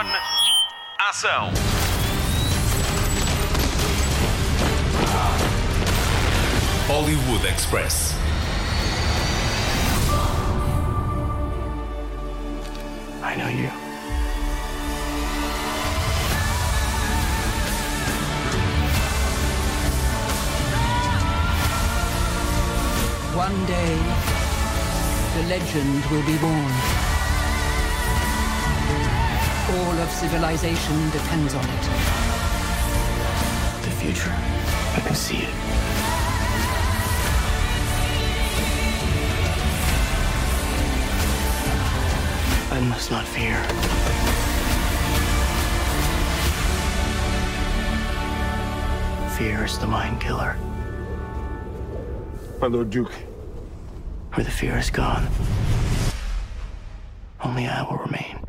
On. Ação. Hollywood Express. I know you. One day, the legend will be born. All of civilization depends on it. The future. I can see it. I must not fear. Fear is the mind killer. My Lord Duke. Where the fear is gone, only I will remain.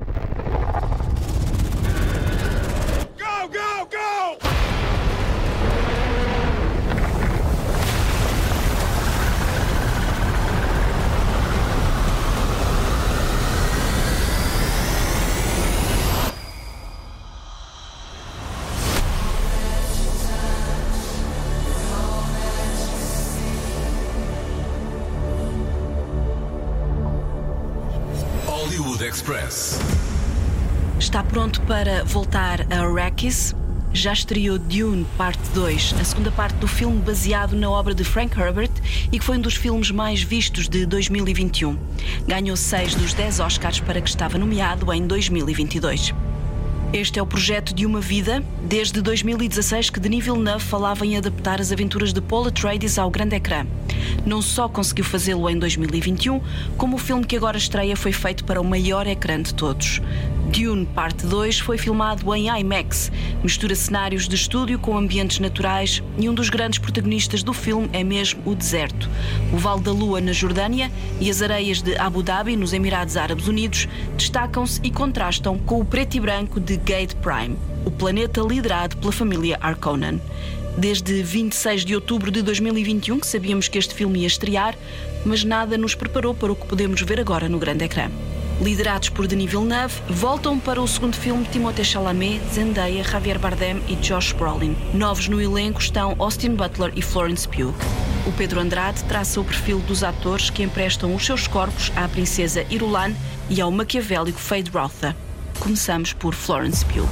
Express. Está pronto para voltar a Arrakis? Já estreou Dune Parte 2, a segunda parte do filme baseado na obra de Frank Herbert e que foi um dos filmes mais vistos de 2021. Ganhou 6 dos 10 Oscars para que estava nomeado em 2022. Este é o projeto de uma vida, desde 2016 que Denis Villeneuve falava em adaptar as aventuras de Paul Atreides ao grande ecrã. Não só conseguiu fazê-lo em 2021, como o filme que agora estreia foi feito para o maior ecrã de todos. Dune Parte 2 foi filmado em IMAX, mistura cenários de estúdio com ambientes naturais e um dos grandes protagonistas do filme é mesmo o deserto. O Vale da Lua na Jordânia e as areias de Abu Dhabi nos Emirados Árabes Unidos destacam-se e contrastam com o preto e branco de Gate Prime, o planeta liderado pela família Harkonnen. Desde 26 de outubro de 2021 que sabíamos que este filme ia estrear, mas nada nos preparou para o que podemos ver agora no grande ecrã. Liderados por Denis Villeneuve, voltam para o segundo filme Timothée Chalamet, Zendaya, Javier Bardem e Josh Brolin. Novos no elenco estão Austin Butler e Florence Pugh. O Pedro Andrade traça o perfil dos atores que emprestam os seus corpos à princesa Irulan e ao maquiavélico Fade Rotha. Começamos por Florence Pugh.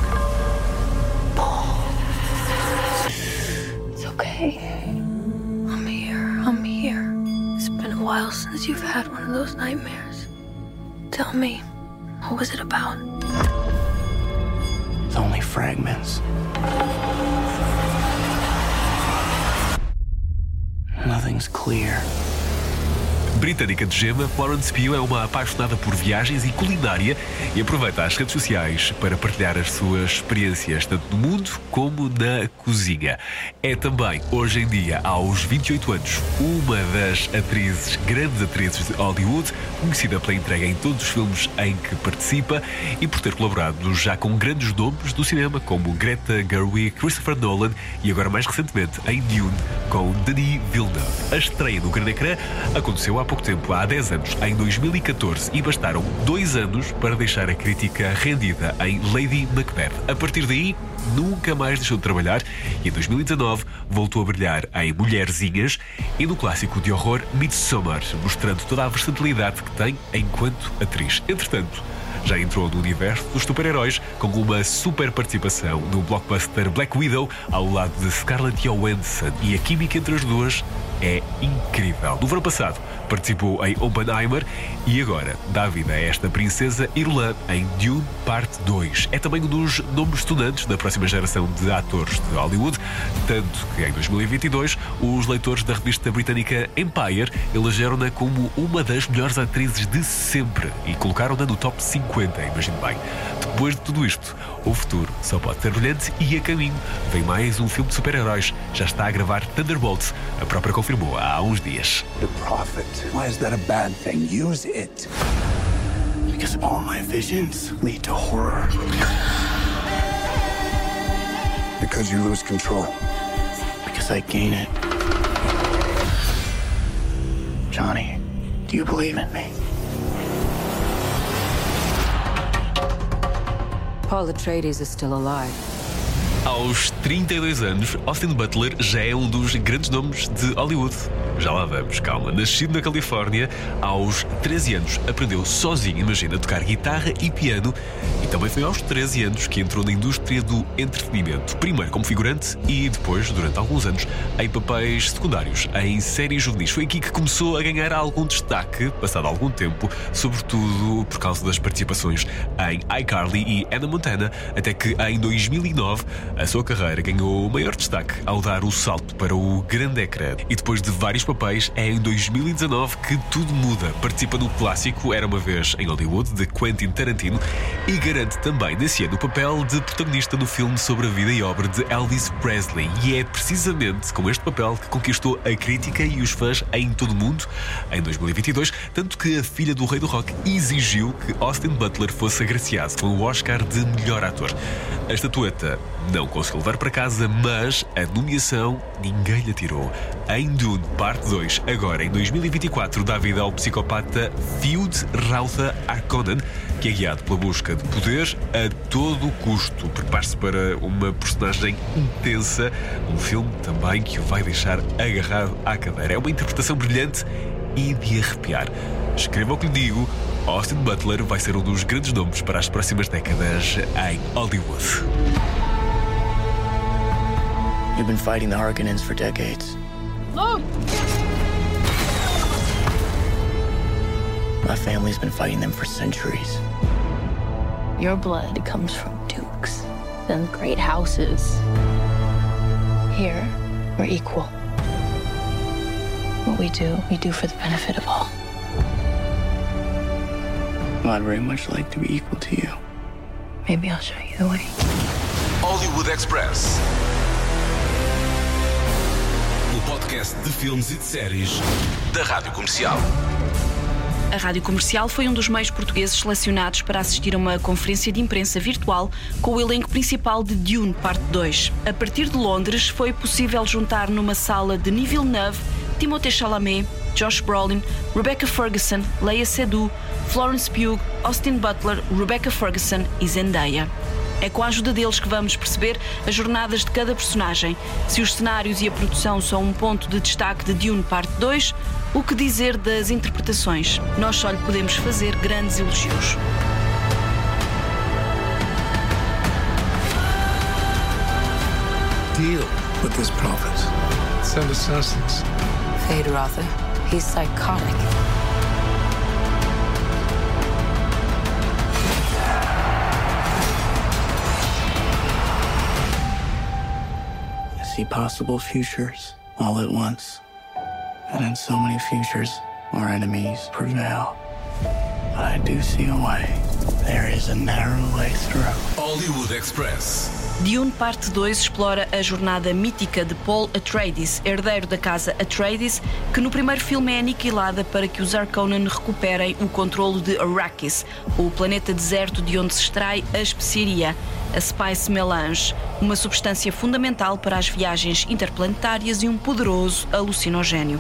Since you've had one of those nightmares. Tell me, what was it about? It's only fragments. Nothing's clear. Britânica de gema, Florence Pugh é uma apaixonada por viagens e culinária e aproveita as redes sociais para partilhar as suas experiências, tanto no mundo como na cozinha. É também, hoje em dia, aos 28 anos, uma das atrizes, grandes atrizes de Hollywood, conhecida pela entrega em todos os filmes em que participa e por ter colaborado já com grandes nomes do cinema, como Greta Gerwig, Christopher Nolan e agora mais recentemente em Dune, com Denis Villeneuve. A estreia no grande ecrã aconteceu há pouco tempo, há 10 anos, em 2014, e bastaram dois anos para deixar a crítica rendida em Lady Macbeth. A partir daí, nunca mais deixou de trabalhar e em 2019 voltou a brilhar em Mulherzinhas e no clássico de horror Midsommar, mostrando toda a versatilidade que tem enquanto atriz. Entretanto, já entrou no universo dos super-heróis com uma super participação no blockbuster Black Widow ao lado de Scarlett Johansson e a química entre as duas é incrível. No verão passado participou em Oppenheimer e agora dá vida a esta princesa Irlã em Dune Parte 2. É também um dos nomes estudantes da próxima geração de atores de Hollywood, tanto que em 2022 os leitores da revista britânica Empire elegeram-na como uma das melhores atrizes de sempre e colocaram-na no top 50, imagine bem. Depois de tudo isto, o futuro só pode ser brilhante e a caminho vem mais um filme de super-heróis. Já está a gravar Thunderbolts, a própria confirmou há uns dias. The prophet. Why is that a bad thing? Use it. Because all my visions lead to horror. Because you lose control. Because I gain it. Johnny, do you believe in me? Paul Atreides is still alive. Aos 32 anos, Austin Butler já é um dos grandes nomes de Hollywood. Já lá vamos, calma. Nascido na Califórnia, aos 13 anos aprendeu sozinho, imagina, a tocar guitarra e piano. E também foi aos 13 anos que entrou na indústria do entretenimento. Primeiro como figurante e depois, durante alguns anos, em papéis secundários, em séries juvenis. Foi aqui que começou a ganhar algum destaque, passado algum tempo, sobretudo por causa das participações em iCarly e Anna Montana, até que em 2009 a sua carreira ganhou o maior destaque ao dar o salto para o grande ecrã. E depois de vários papéis, é em 2019 que tudo muda. Participa no clássico Era uma Vez em Hollywood, de Quentin Tarantino, e garante também nesse ano o papel de protagonista no filme sobre a vida e obra de Elvis Presley. E é precisamente com este papel que conquistou a crítica e os fãs em todo o mundo em 2022, tanto que a filha do rei do rock exigiu que Austin Butler fosse agraciado com o Oscar de melhor ator. A estatueta não conseguiu levar para casa, mas a nomeação ninguém lhe tirou. Em Dune, parte 2, agora em 2024, dá vida ao psicopata Field Rautha Arkonnen, que é guiado pela busca de poder a todo custo. Prepare-se para uma personagem intensa, um filme também que o vai deixar agarrado à cadeira. É uma interpretação brilhante e de arrepiar. Escreva o que lhe digo, Austin Butler vai ser um dos grandes nomes para as próximas décadas em Hollywood. You've been fighting the Harkonnens for decades. My family's been fighting them for centuries. Your blood comes from dukes and great houses. Here, we're equal. What we do, we do for the benefit of all. Well, I'd very much like to be equal to you. Maybe I'll show you the way. Hollywood Express. Podcast de filmes e de séries da Rádio Comercial. A Rádio Comercial foi um dos meios portugueses selecionados para assistir a uma conferência de imprensa virtual com o elenco principal de Dune, parte 2. A partir de Londres, foi possível juntar numa sala de nível 9 Timothée Chalamet, Josh Brolin, Rebecca Ferguson, Leia Seydoux, Florence Pugh, Austin Butler, Rebecca Ferguson e Zendaya. É com a ajuda deles que vamos perceber as jornadas de cada personagem. Se os cenários e a produção são um ponto de destaque de Dune Parte 2, o que dizer das interpretações? Nós só lhe podemos fazer grandes elogios. Deal with this prophet. Send assassins. Fade Rother. He's psychotic. Possible futures all at once. And in so many futures, our enemies prevail. But I do see a way. There is a narrow way through. Hollywood Express. Dune Parte 2 explora a jornada mítica de Paul Atreides, herdeiro da casa Atreides, que no primeiro filme é aniquilada para que os Harkonnen recuperem o controlo de Arrakis, o planeta deserto de onde se extrai a especiaria, a Spice Melange, uma substância fundamental para as viagens interplanetárias e um poderoso alucinogénio.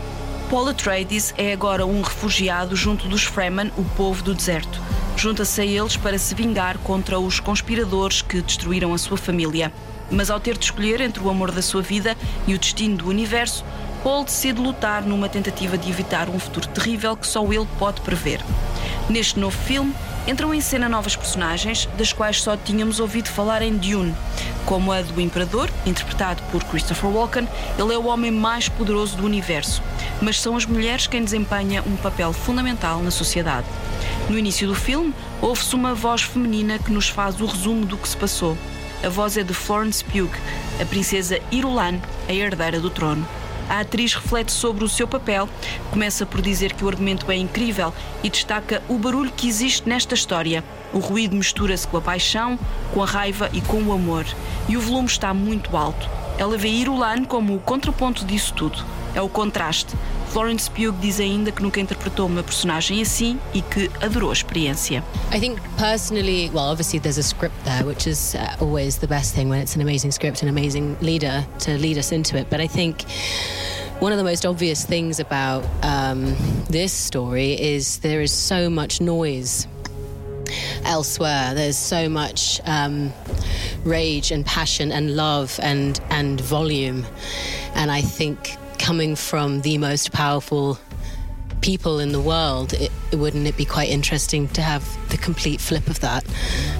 Paul Atreides é agora um refugiado junto dos Fremen, o povo do deserto. Junta-se a eles para se vingar contra os conspiradores que destruíram a sua família. Mas ao ter de escolher entre o amor da sua vida e o destino do universo, Paul decide lutar numa tentativa de evitar um futuro terrível que só ele pode prever. Neste novo filme, entram em cena novas personagens, das quais só tínhamos ouvido falar em Dune, como a do Imperador, interpretado por Christopher Walken. Ele é o homem mais poderoso do universo, mas são as mulheres quem desempenha um papel fundamental na sociedade. No início do filme, ouve-se uma voz feminina que nos faz o resumo do que se passou. A voz é de Florence Pugh, a princesa Irulan, a herdeira do trono. A atriz reflete sobre o seu papel, começa por dizer que o argumento é incrível e destaca o barulho que existe nesta história. O ruído mistura-se com a paixão, com a raiva e com o amor. E o volume está muito alto. Ela vê Irulan como o contraponto disso tudo. É o contraste. Florence Pugh diz ainda que nunca interpretou uma personagem assim e que adorou a experiência. I think personally, well, obviously there's a script there, which is uh, always the best thing when it's an amazing script, an amazing leader to lead us into it. But I think one of the most obvious things about um, this story is there is so much noise. elsewhere. There's so much um, rage and passion and love and and volume, and I think coming from the most powerful people in the world, it, wouldn't it be quite interesting to have the complete flip of that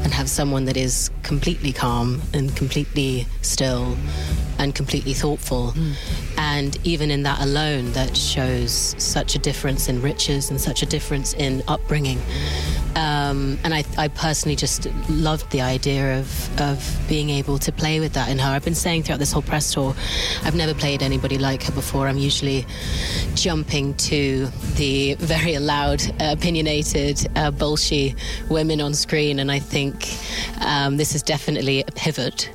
and have someone that is completely calm and completely still and completely thoughtful. Mm. And even in that alone, that shows such a difference in riches and such a difference in upbringing. Um, and I, I, personally just loved the idea of, of being able to play with that in her. I've been saying throughout this whole press tour, I've never played anybody like her before. I'm usually jumping to the very loud, uh, opinionated, uh, women on screen, and I think um, this is definitely a pivot,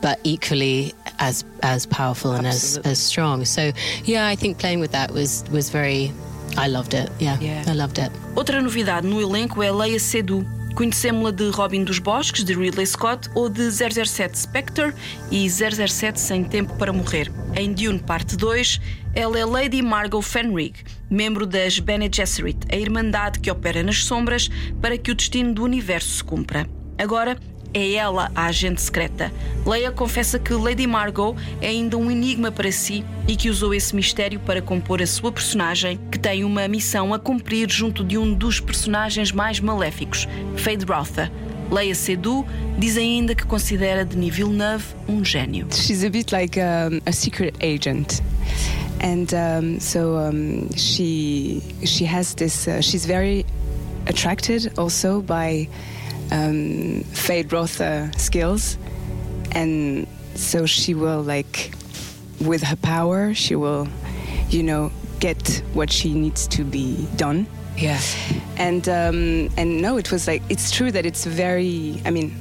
but equally as as powerful and as, as strong. So yeah, I think playing with that was was very I loved it. Yeah, yeah. I loved it. Outra novidade no elenco é Leia Seydoux. Conhecemos-la de Robin dos Bosques, de Ridley Scott, ou de 007 Spectre e 007 Sem Tempo para Morrer. Em Dune Parte 2, ela é Lady Margot Fenrig, membro das Bene Gesserit, a irmandade que opera nas sombras para que o destino do universo se cumpra. Agora, é ela a agente secreta. Leia confessa que Lady Margot é ainda um enigma para si e que usou esse mistério para compor a sua personagem, que tem uma missão a cumprir junto de um dos personagens mais maléficos, Fade Rotha. Leia Seydoux diz ainda que considera Denis Villeneuve um gênio. She's a bit like um, a secret agent. And um, so um, she she has this uh, she's very attracted also by um, Feyd-Rautha skills, and so she will like, with her power, she will, you know, get what she needs to be done. Yeah, and um, and no, it was like it's true that it's very. I mean,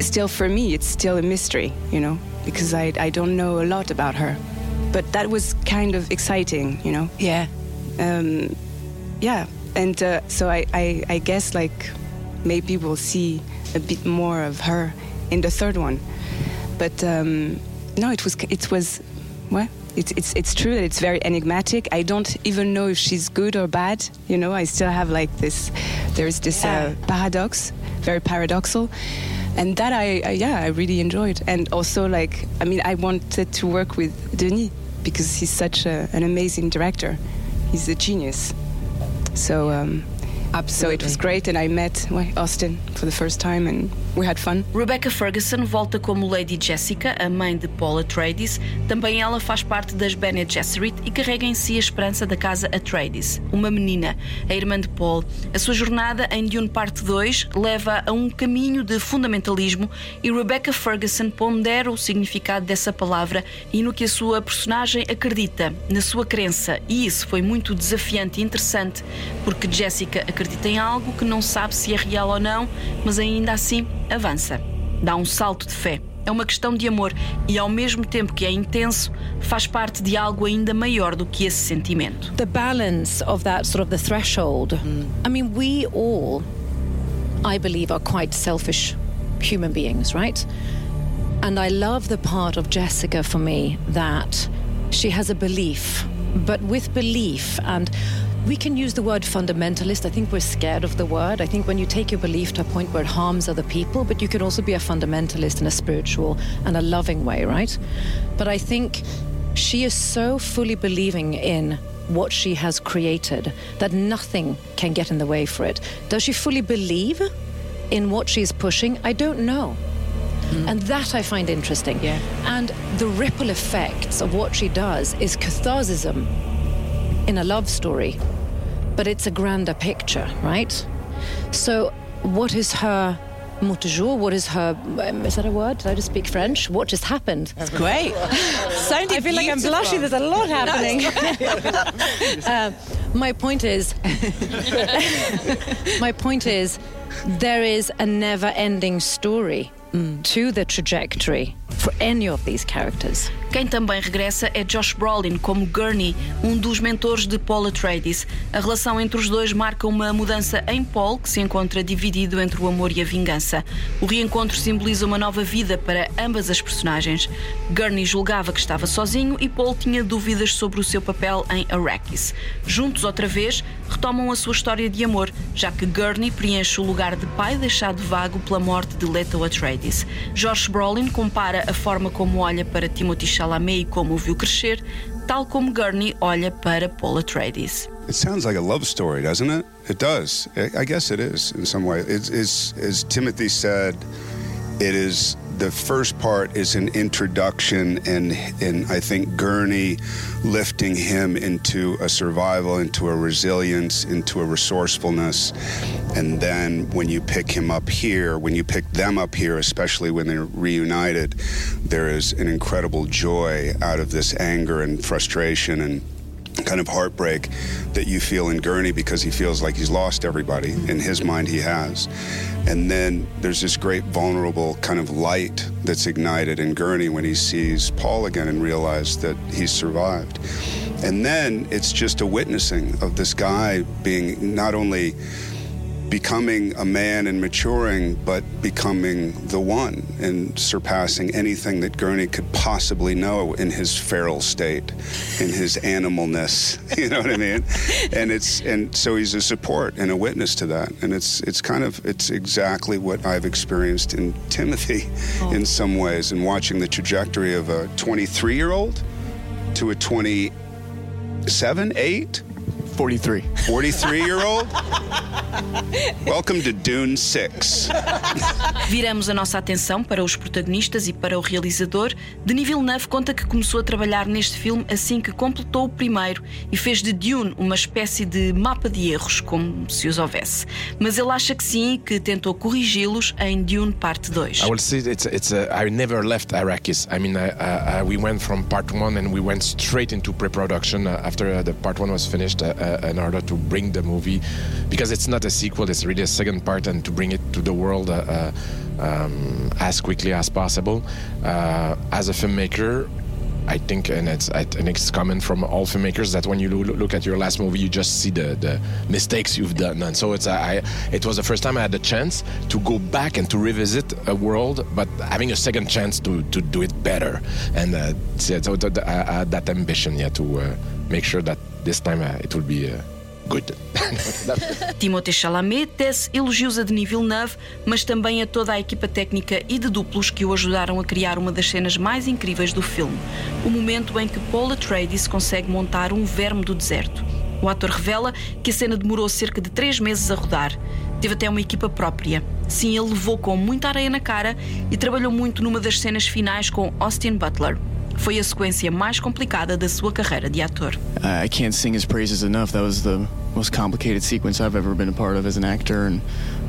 still for me, it's still a mystery, you know, because I I don't know a lot about her, but that was kind of exciting, you know. Yeah. Um, yeah, and uh, so I, I I guess like maybe we'll see a bit more of her in the third one. But um, no, it was it was what. It's, it's, it's true that it's very enigmatic. I don't even know if she's good or bad. You know, I still have like this, there's this yeah. uh, paradox, very paradoxal. And that I, I, yeah, I really enjoyed. And also, like, I mean, I wanted to work with Denis because he's such a, an amazing director. He's a genius. So, um, Absolutely. So it was great, and I met Austin for the first time, and we had fun. Rebecca Ferguson volta como Lady Jessica, a mãe de Paul Atreides. Também ela faz parte das Bene Gesserit e carrega em si a esperança da casa Atreides, uma menina, a irmã de Paul. A sua jornada em Dune Parte 2 leva a um caminho de fundamentalismo e Rebecca Ferguson pondera o significado dessa palavra e no que a sua personagem acredita, na sua crença. E isso foi muito desafiante e interessante, porque Jessica acredita em algo que não sabe se é real ou não, mas ainda assim avança. Dá um salto de fé. É uma questão de amor e, ao mesmo tempo que é intenso, faz parte de algo ainda maior do que esse sentimento. The balance of that sort of the threshold. I mean, we all, I believe, are quite selfish human beings, right? And I love the part of Jessica for me that she has a belief, but with belief and we can use the word fundamentalist. I think we're scared of the word. I think when you take your belief to a point where it harms other people, but you can also be a fundamentalist in a spiritual and a loving way, right? But I think she is so fully believing in what she has created that nothing can get in the way for it. Does she fully believe in what she's pushing? I don't know. Mm. And that I find interesting. Yeah. And the ripple effects of what she does is catharsism in a love story but it's a grander picture, right? So, what is her mot du jour? What is her? Um, is that a word? Did I just speak French? What just happened? That's great. I feel like I'm blushing. There's a lot happening. uh, my point is, my point is, there is a never-ending story mm. to the trajectory for any of these characters. Quem também regressa é Josh Brolin como Gurney, um dos mentores de Paul Atreides. A relação entre os dois marca uma mudança em Paul, que se encontra dividido entre o amor e a vingança. O reencontro simboliza uma nova vida para ambas as personagens. Gurney julgava que estava sozinho e Paul tinha dúvidas sobre o seu papel em Arrakis. Juntos outra vez, retomam a sua história de amor, já que Gurney preenche o lugar de pai deixado vago pela morte de Leto Atreides. Josh Brolin compara a forma como olha para Timothy Chalamet e como o viu crescer, tal como Gurney olha para Paul Atreides. It sounds like a love story, doesn't it? It does. I guess it is in some way. It's, it's as Timothy said, it is the first part is an introduction and and I think Gurney lifting him into a survival, into a resilience, into a resourcefulness. And then when you pick him up here, when you pick them up here, especially when they're reunited, there is an incredible joy out of this anger and frustration and kind of heartbreak that you feel in Gurney because he feels like he's lost everybody. In his mind, he has. And then there's this great vulnerable kind of light that's ignited in Gurney when he sees Paul again and realizes that he's survived. And then it's just a witnessing of this guy being not only becoming a man and maturing, but becoming the one and surpassing anything that Gurney could possibly know in his feral state, in his animalness. You know what I mean? And it's and so he's a support and a witness to that. And it's it's kind of it's exactly what I've experienced in Timothy oh. in some ways, and watching the trajectory of a 23 year old to a 27, 8 43. 43 year old? Welcome to Dune 6. Viramos a nossa atenção para os protagonistas e para o realizador. Denis Villeneuve conta que começou a trabalhar neste filme assim que completou o primeiro e fez de Dune uma espécie de mapa de erros, como se os houvesse. Mas ele acha que sim, que tentou corrigi-los em Dune Parte 2. I will say it's, it's a, I never left Arrakis. I mean, uh, uh, we went from part 1 and we went straight into pre-production uh, after the part 1 was finished. Uh, in order to bring the movie because it's not a sequel it's really a second part and to bring it to the world uh, uh um, as quickly as possible uh, as a filmmaker I think, and it's I think it's common from all filmmakers that when you look at your last movie, you just see the, the mistakes you've done, and so it's I. It was the first time I had the chance to go back and to revisit a world, but having a second chance to, to do it better, and uh, so I had that ambition, yeah, to uh, make sure that this time uh, it will be. Uh, good. Timothée Chalamet tece elogios a Denis Villeneuve, mas também a toda a equipa técnica e de duplos que o ajudaram a criar uma das cenas mais incríveis do filme, o momento em que Paul Atreides consegue montar um verme do deserto. O ator revela que a cena demorou cerca de três meses a rodar. Teve até uma equipa própria. Sim, ele levou com muita areia na cara e trabalhou muito numa das cenas finais com Austin Butler. Foi a sequência mais complicada da sua carreira de ator. Uh, I can't sing his praises enough. That was the most complicated sequence I've ever been a part of as an actor, and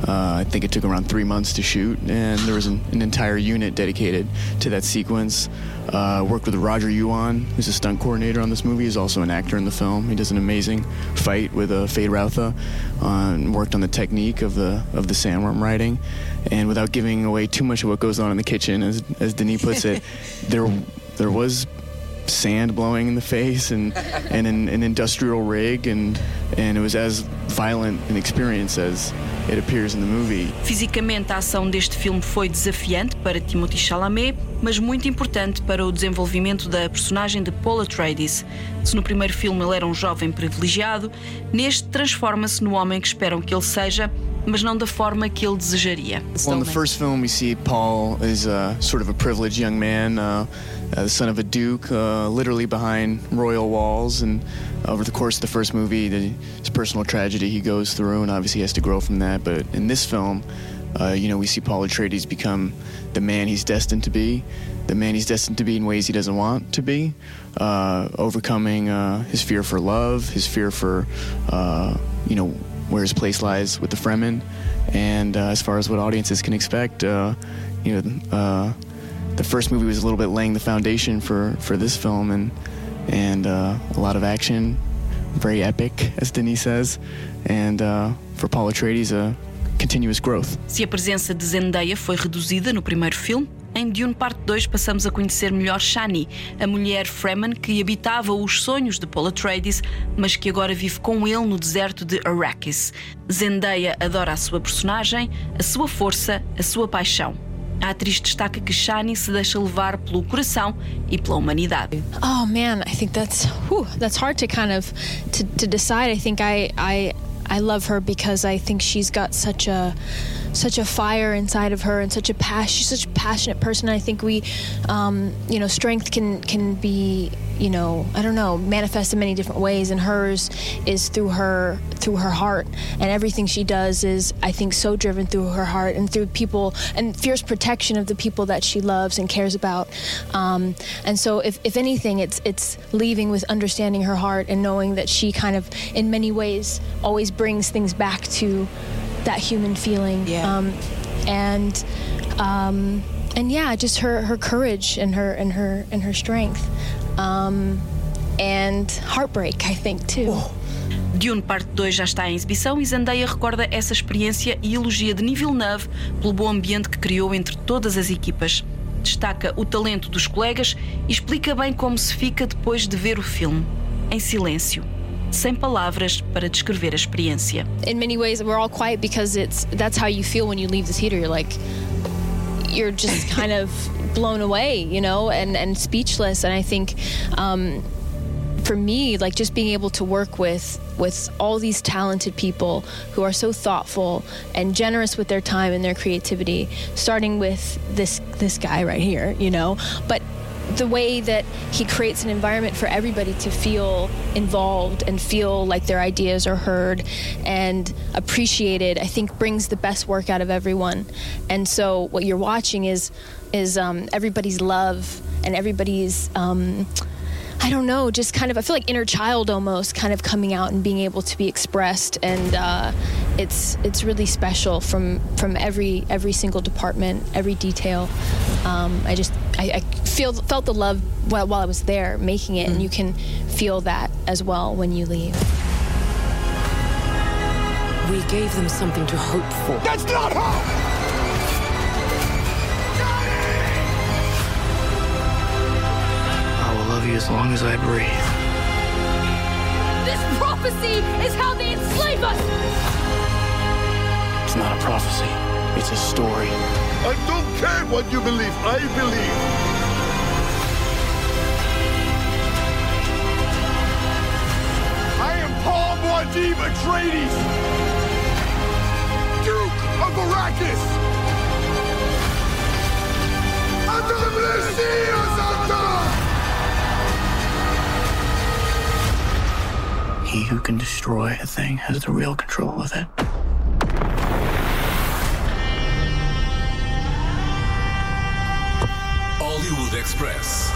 uh, I think it took around three months to shoot. And there was an, an entire unit dedicated to that sequence. Uh, worked with Roger Yuan, who's a stunt coordinator on this movie. He's also an actor in the film. He does an amazing fight with uh, Fade Routha. Uh, worked on the technique of the of the sandworm riding, and without giving away too much of what goes on in the kitchen, as as Denis puts it, there there was sand blowing in the face and, and an, an industrial rig and, and it was as violent an experience as it appears in the movie. Fisicamente, a ação deste filme foi desafiante para Timothy Chalamet, mas muito importante para o desenvolvimento da personagem de Paul Atreides. Se no primeiro filme ele era um jovem privilegiado, neste transforma-se no homem que esperam que ele seja mas não da forma que ele desejaria. Well, in the first film, we see Paul is a, sort of a privileged young man, uh, uh, the son of a duke, uh, literally behind royal walls. And over the course of the first movie, the, his personal tragedy he goes through, and obviously he has to grow from that. But in this film, uh, you know, we see Paul Atreides become the man he's destined to be, the man he's destined to be in ways he doesn't want to be, uh, overcoming uh, his fear for love, his fear for, uh, you know, where his place lies with the Fremen, and uh, as far as what audiences can expect, uh, you know, the first movie was a little bit laying the foundation for for this film, and and uh, a lot of action, very epic, as Denis says, and uh, for Paul Atreides, a continuous growth. Se a presença de Zendaya foi reduzida no primeiro filme, Em Dune Parte 2 passamos a conhecer melhor Shani, a mulher Fremen que habitava os sonhos de Paul Atreides, mas que agora vive com ele no deserto de Arrakis. Zendaya adora a sua personagem, a sua força, a sua paixão. A atriz destaca que Shani se deixa levar pelo coração e pela humanidade. Oh man, I think that's whew, that's hard to kind of to, to decide. I think I I I love her because I think she's got such a such a fire inside of her and such a passion. She's such a passionate person. I think we, um, you know, strength can can be, you know, I don't know, manifest in many different ways. And hers is through her through her heart, and everything she does is, I think, so driven through her heart and through people and fierce protection of the people that she loves and cares about. Um, and so, if, if anything, it's it's leaving with understanding her heart and knowing that she kind of, in many ways, always brings things back to that human feeling. Yeah. Um, and um, and yeah, just her her courage and her and her and her strength. Um, and heartbreak, I think too. Dune Parte 2 já está em exibição e Zendaya recorda essa experiência e elogia Denis Villeneuve pelo bom ambiente que criou entre todas as equipas. Destaca o talento dos colegas e explica bem como se fica depois de ver o filme. Em silêncio, sem palavras para descrever a experiência. in many ways we're all quiet because it's that's how you feel when you leave the theater you're like you're just kind of blown away you know and and speechless. And i think um for me like just being able to work with with all these talented people who are so thoughtful and generous with their time and their creativity starting with this this guy right here you know? But the way that he creates an environment for everybody to feel involved and feel like their ideas are heard and appreciated, I think brings the best work out of everyone. And so what you're watching is is um, everybody's love and everybody's. Um, I don't know, just kind of I feel like inner child almost kind of coming out and being able to be expressed and uh, it's it's really special from from every every single department, every detail. Um, I just I, I feel felt the love while, while I was there making it, and you mm. can feel that as well when you leave. We gave them something to hope for. That's not hope! I will love you as long as I breathe. This prophecy is how they enslave us! It's not a prophecy, it's a story. I don't care what you believe. I believe. I am Paul Muad'Dib Atreides, Duke of Arrakis. Under the Messiah's He who can destroy a thing has the real control of it. Express.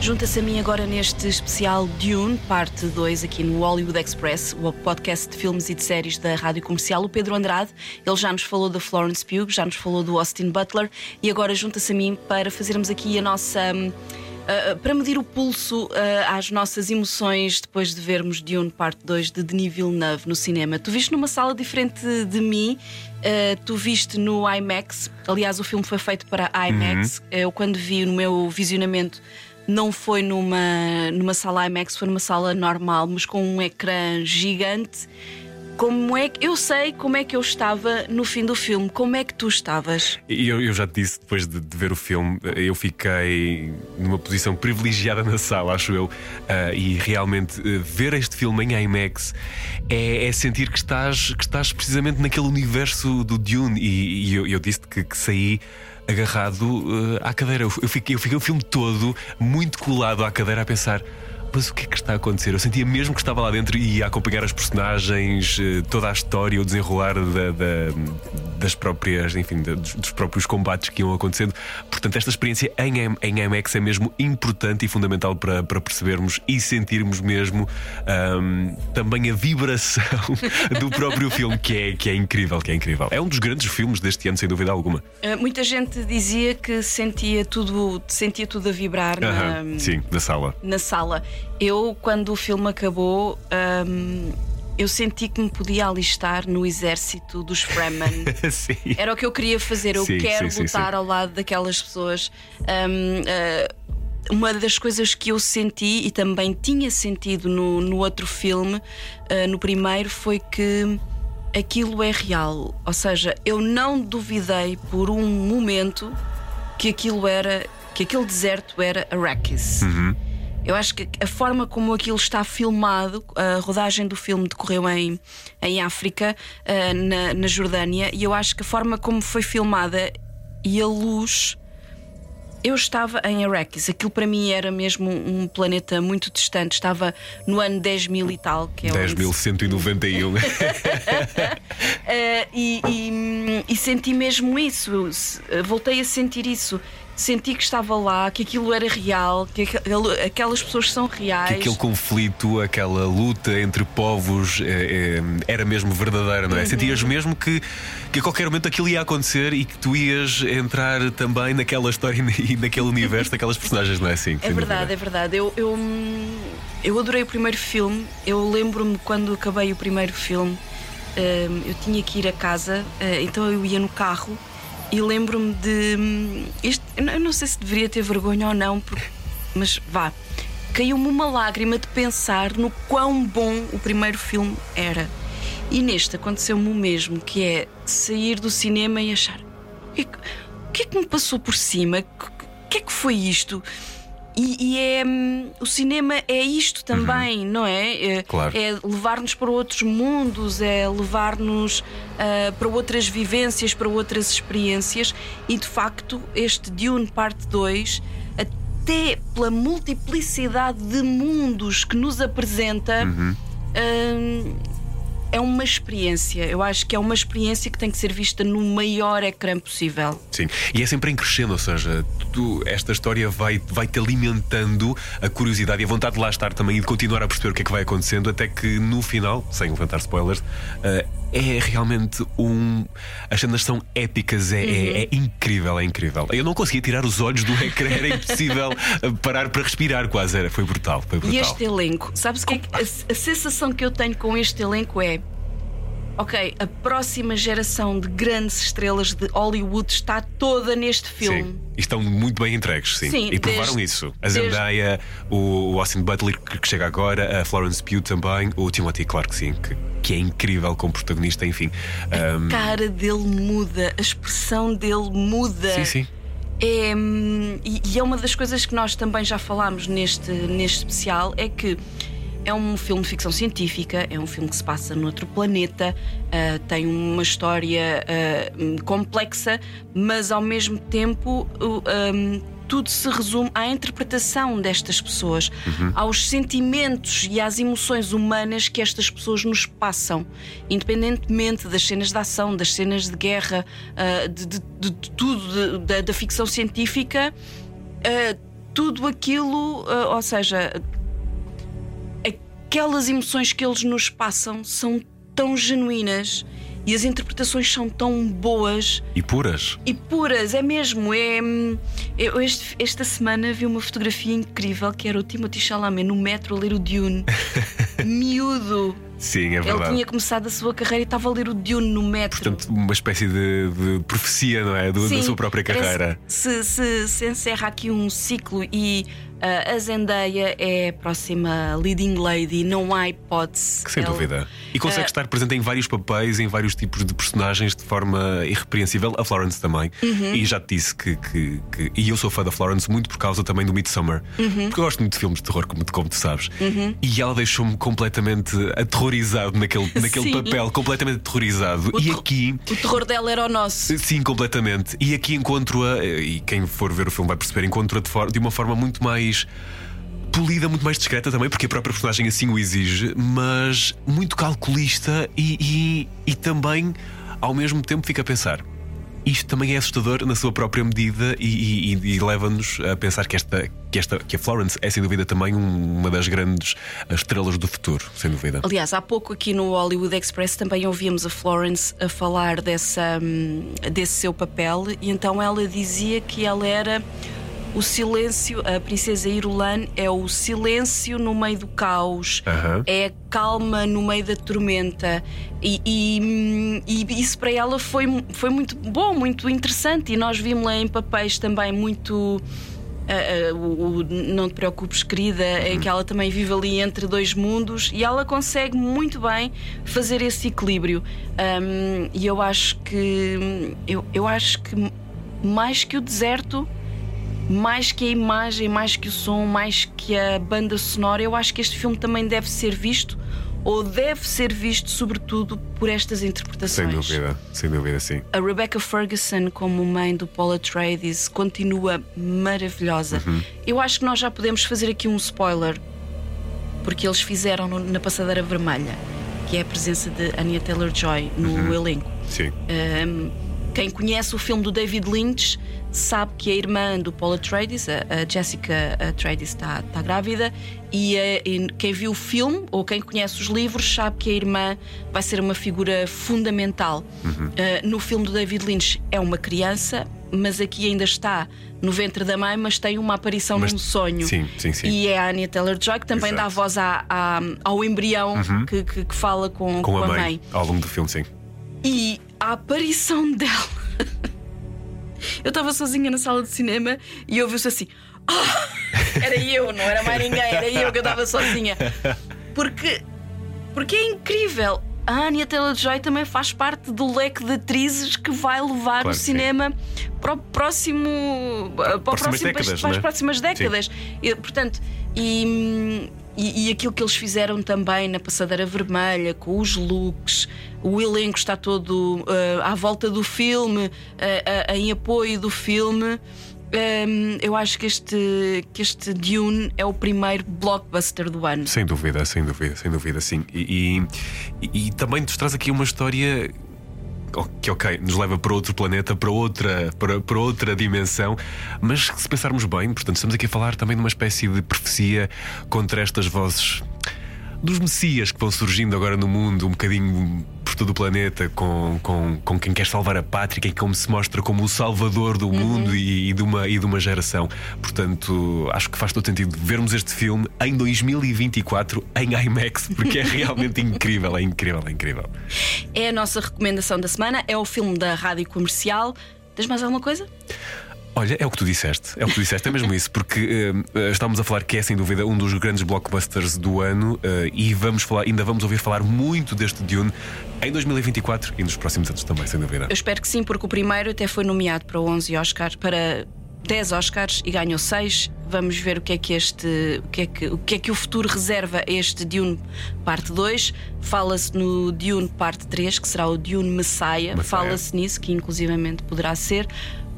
Junta-se a mim agora neste especial Dune, parte 2, aqui no Hollywood Express, o podcast de filmes e de séries da Rádio Comercial, o Pedro Andrade. Ele já nos falou da Florence Pugh, já nos falou do Austin Butler e agora junta-se a mim para fazermos aqui a nossa. uh, para medir o pulso uh, às nossas emoções depois de vermos Dune Parte 2 de Denis Villeneuve no cinema. Tu viste numa sala diferente de mim, uh, tu viste no IMAX. Aliás, o filme foi feito para IMAX. Eu, quando vi no meu visionamento, não foi numa, numa sala IMAX, foi numa sala normal, mas com um ecrã gigante. Como é que eu sei como é que eu estava no fim do filme? Como é que tu estavas? Eu, eu já te disse, depois de, de ver o filme, eu fiquei numa posição privilegiada na sala, acho eu. Ah, e realmente eh, ver este filme em IMAX é, é sentir que estás, que estás precisamente naquele universo do Dune. E, e eu, eu disse que, que saí agarrado eh, à cadeira. Eu fiquei, eu fiquei o filme todo muito colado à cadeira a pensar. Mas o que é que está a acontecer? Eu sentia mesmo que estava lá dentro e ia acompanhar as personagens, eh, toda a história, o desenrolar da- da- das próprias, enfim, dos, dos próprios combates que iam acontecendo. Portanto, esta experiência em, em IMAX é mesmo importante e fundamental para, para percebermos e sentirmos mesmo ahm, também a vibração do próprio filme, que é, que é incrível, que é incrível. É um dos grandes filmes deste ano, sem dúvida alguma. Uh, muita gente dizia que sentia tudo, sentia tudo a vibrar Aham, na, sim, da sala. na sala. Eu, quando o filme acabou, hum, eu senti que me podia alistar no exército dos Fremen. Era o que eu queria fazer. Eu Sim, quero sim, lutar sim. ao lado daquelas pessoas. Hum, ah, uma das coisas que eu senti e também tinha sentido no, no outro filme, ah, no primeiro, foi que aquilo é real. Ou seja, eu não duvidei por um momento que aquilo era, que aquele deserto era Arrakis. Eu acho que a forma como aquilo está filmado, a rodagem do filme decorreu em, em África, ah, na, na Jordânia, e eu acho que a forma como foi filmada e a luz. Eu estava em Arrakis, aquilo para mim era mesmo um planeta muito distante. Estava no ano 10 mil e tal, que é onde 10.191. Uh, e, e- e senti mesmo isso. Uh, Voltei a sentir isso. Senti que estava lá, que aquilo era real, que aquel- aquelas pessoas são reais. que aquele conflito, aquela luta entre povos eh, eh, era mesmo verdadeira, não é? Uhum. Sentias mesmo que, que a qualquer momento aquilo ia acontecer e que tu ias entrar também naquela história e naquele universo daquelas personagens, não é assim? É verdade, é verdade. Eu, eu, hum, eu adorei o primeiro filme. Eu lembro-me quando acabei o primeiro filme, hum, eu tinha que ir a casa, eh, então eu ia no carro e lembro-me de. hum, não- eu não sei se deveria ter vergonha ou não, porque- mas vá. Caiu-me uma lágrima de pensar no quão bom o primeiro filme era. E neste aconteceu-me o mesmo, que é sair do cinema e achar o que, é que- o que é que me passou por cima? O que é que foi isto? E, e é hum, o cinema é isto também, não é? É, Claro. é levar-nos para outros mundos, é levar-nos ah, para outras vivências, para outras experiências. E de facto, este Dune Parte 2, até pela multiplicidade de mundos que nos apresenta. hum, é uma experiência, eu acho que é uma experiência que tem que ser vista no maior ecrã possível. Sim, e é sempre em crescendo, ou seja, tu- esta história vai, vai te alimentando a curiosidade e a vontade de lá estar também e de continuar a perceber o que é que vai acontecendo, até que no final, sem levantar spoilers, eh, é realmente um. As cenas são épicas, é, é- é incrível, é incrível. Eu não conseguia tirar os olhos do ecrã, era impossível eh, parar para respirar, quase era. Foi brutal, foi brutal. E este elenco, sabes o que é que a, a sensação que eu tenho com este elenco é. Ok, a próxima geração de grandes estrelas de Hollywood está toda neste filme. Sim, e estão muito bem entregues, sim. Sim, e provaram desde- isso. A desde- Zendaya, o o Austin Butler, que chega agora, a Florence Pugh também, o Timothy Clark, sim, que, que é incrível como protagonista, enfim. Um, A cara dele muda, a expressão dele muda. sim, sim. É, hum, e, e é uma das coisas que nós também já falámos neste, neste especial: é que é um filme de ficção científica, é um filme que se passa noutro planeta, ah, tem uma história hum, complexa, mas ao mesmo tempo. o, hum, tudo se resume à interpretação destas pessoas, aos sentimentos e às emoções humanas que estas pessoas nos passam, independentemente das cenas de ação, das cenas de guerra, de, de- de- de tudo, da, da ficção científica, tudo aquilo, ou seja, aquelas emoções que eles nos passam são tão genuínas e as interpretações são tão boas E puras. e puras, é mesmo. É, eu este- esta semana vi uma fotografia incrível que era o Timothy Chalamet no metro a ler o Dune, miúdo. Sim, é Ele verdade. tinha começado a sua carreira e estava a ler o Dune no metro. Portanto, uma espécie de, de profecia, não é? Do- da Sim, sua própria carreira. Se, se, se encerra aqui um ciclo e ah, a Zendaya é a próxima leading lady, não há hipótese. Que sem Ela- dúvida. E consegue Ah, estar presente em vários papéis, em vários tipos de personagens de forma irrepreensível. A Florence também. Uhum. E já te disse que, que- que- E eu sou fã da Florence muito por causa também do Midsommar. Uhum. Porque eu gosto muito de filmes de terror, como, como tu sabes. Uhum. E ela deixou-me completamente aterrorizado naquele, naquele Sim. papel, completamente aterrorizado. e aqui. O terror dela era o nosso. Sim, completamente. E aqui encontro-a, e quem for ver o filme vai perceber, encontro-a de, de uma forma muito mais polida, muito mais discreta também, porque a própria personagem assim o exige, mas muito calculista e, e, e também, ao mesmo tempo, fica a pensar. Isto também é assustador na sua própria medida e, e- e leva-nos a pensar que esta, que esta que a Florence é sem dúvida também um- uma das grandes estrelas do futuro, sem dúvida. Aliás, há pouco aqui no Hollywood Express também ouvíamos a Florence a falar dessa, hum, desse seu papel, e então ela dizia que ela era o silêncio, a princesa Irulan é o silêncio no meio do caos, Aham. é a calma no meio da tormenta. E, e- e isso para ela foi, foi muito bom, muito interessante. E nós vimos-la em papéis também muito. o, o Não Te Preocupes, querida, em que ela também vive ali entre dois mundos e ela consegue muito bem fazer esse equilíbrio. Ahm, e eu acho que. Eu, eu acho que mais que o deserto mais que a imagem, mais que o som, mais que a banda sonora, eu acho que este filme também deve ser visto, ou deve ser visto, sobretudo, por estas Sem interpretações. dúvida, sem dúvida, sim. A Rebecca Ferguson, como mãe do Paul Atreides, continua maravilhosa. Uhum. Eu acho que nós já podemos fazer aqui um spoiler, porque eles fizeram no- na Passadeira Vermelha, que é a presença de Anya Taylor-Joy no Uhum. elenco. Sim. Um, quem conhece o filme do David Lynch sabe que a irmã do Paul Atreides, a, a Jessica Atreides, está, está grávida e, eh, e quem viu o filme ou quem conhece os livros sabe que a irmã vai ser uma figura fundamental. Uh, no filme do David Lynch é uma criança, mas aqui ainda está no ventre da mãe, mas tem uma aparição Mas- num sonho. sim, sim, sim. E é a Anya Taylor-Joy que também dá Exato. voz à- à- ao embrião Uhum. que, que- que fala com, Com a mãe, ao longo do filme, sim. e a aparição dela. Eu estava sozinha na sala de cinema e ouviu-se assim. "Ah!" Era eu, não era mais ninguém, era eu que eu estava sozinha. Porque, porque é incrível. A Anya Taylor-Joy também faz parte do leque de atrizes que vai levar Claro o que sim. cinema para o próximo para, próximas próximo- décadas, para as né? próximas décadas. E, portanto, e, e, e aquilo que eles fizeram também na Passadeira Vermelha, com os looks, o elenco está todo eh, à volta do filme, eh, eh, em apoio do filme. Ehm, eu acho que este, que este Dune é o primeiro blockbuster do ano. Sem dúvida, sem dúvida, sem dúvida, sim. E, e- e também nos traz aqui uma história que, ok, nos leva para outro planeta, para outra, para, para outra dimensão, mas se pensarmos bem, portanto, estamos aqui a falar também de uma espécie de profecia contra estas vozes dos messias que vão surgindo agora no mundo, um bocadinho todo o planeta, com, com, com quem quer salvar a pátria, quem como se mostra como o salvador do mundo e, e de uma, e de uma geração. Portanto, acho que faz todo sentido vermos este filme em 2024 em IMAX, porque é realmente incrível, é incrível, é incrível. É a nossa recomendação da semana, é o filme da rádio comercial. Tens mais alguma coisa? Olha, é o que tu disseste, é o que tu disseste, é mesmo isso, porque eh, estamos a falar que é sem dúvida um dos grandes blockbusters do ano eh, e vamos falar, ainda vamos ouvir falar muito deste Dune em 2024 e nos próximos anos também, sem dúvida. Eu espero que sim, porque o primeiro até foi nomeado para 11 Oscars, para 10 Oscars e ganhou 6. Vamos ver o que é que este, o que é que, o que é que o futuro reserva a este Dune parte 2. Fala-se no Dune parte 3, que será o Dune Messiah. Messiah. Fala-se nisso, que inclusivamente poderá ser.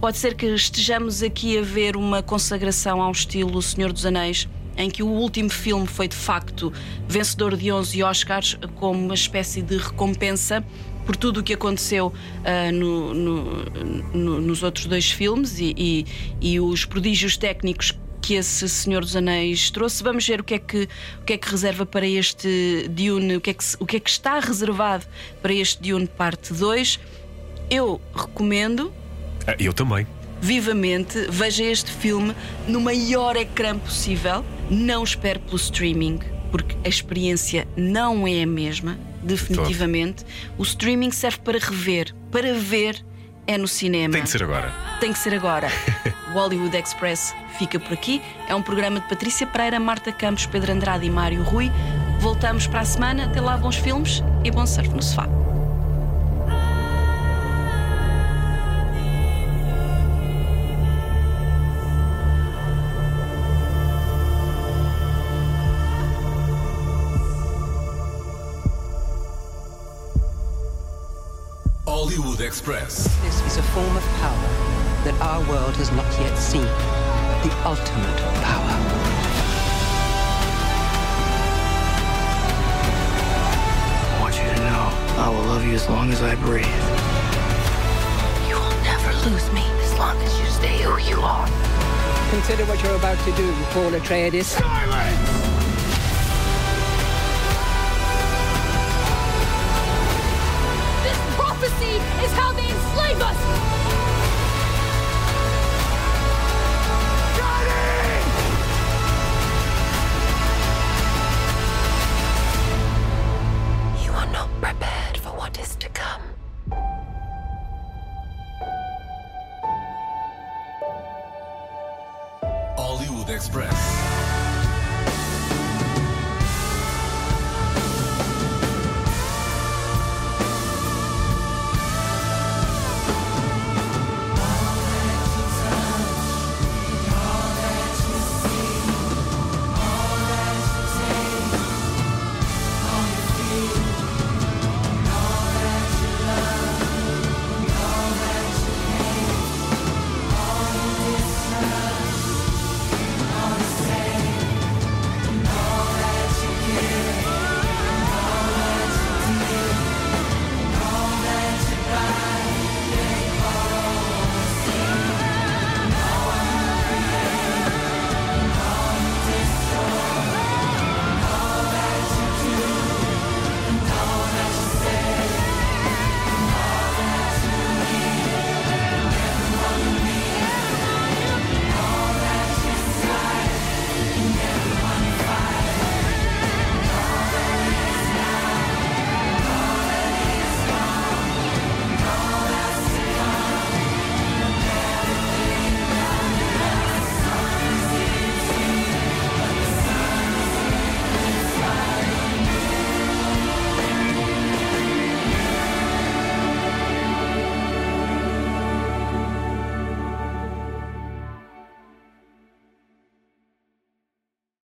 Pode ser que estejamos aqui a ver uma consagração ao estilo Senhor dos Anéis, em que o último filme foi de facto vencedor de 11 Oscars, como uma espécie de recompensa por tudo o que aconteceu ah, no- no- no- nos outros dois filmes e, e- e os prodígios técnicos que esse Senhor dos Anéis trouxe. Vamos ver o que é que, o que, é que reserva para este Dune, o que, é que, o que é que está reservado para este Dune parte 2. Eu recomendo Eu também. vivamente, veja este filme no maior ecrã possível. Não espere pelo streaming, porque a experiência não é a mesma, definitivamente. O streaming serve para rever, para ver é no cinema. Tem de ser agora. Tem que ser agora. o Hollywood Express fica por aqui. É um programa de Patrícia Pereira, Marta Campos, Pedro Andrade e Mário Rui. Voltamos para a semana. Até lá, bons filmes e bom surf no sofá. Express. This is a form of power that our world has not yet seen. The ultimate power. I want you to know I will love you as long as I breathe. You will never lose me as long as you stay who you are. Consider what you're about to do, Paul Atreides. This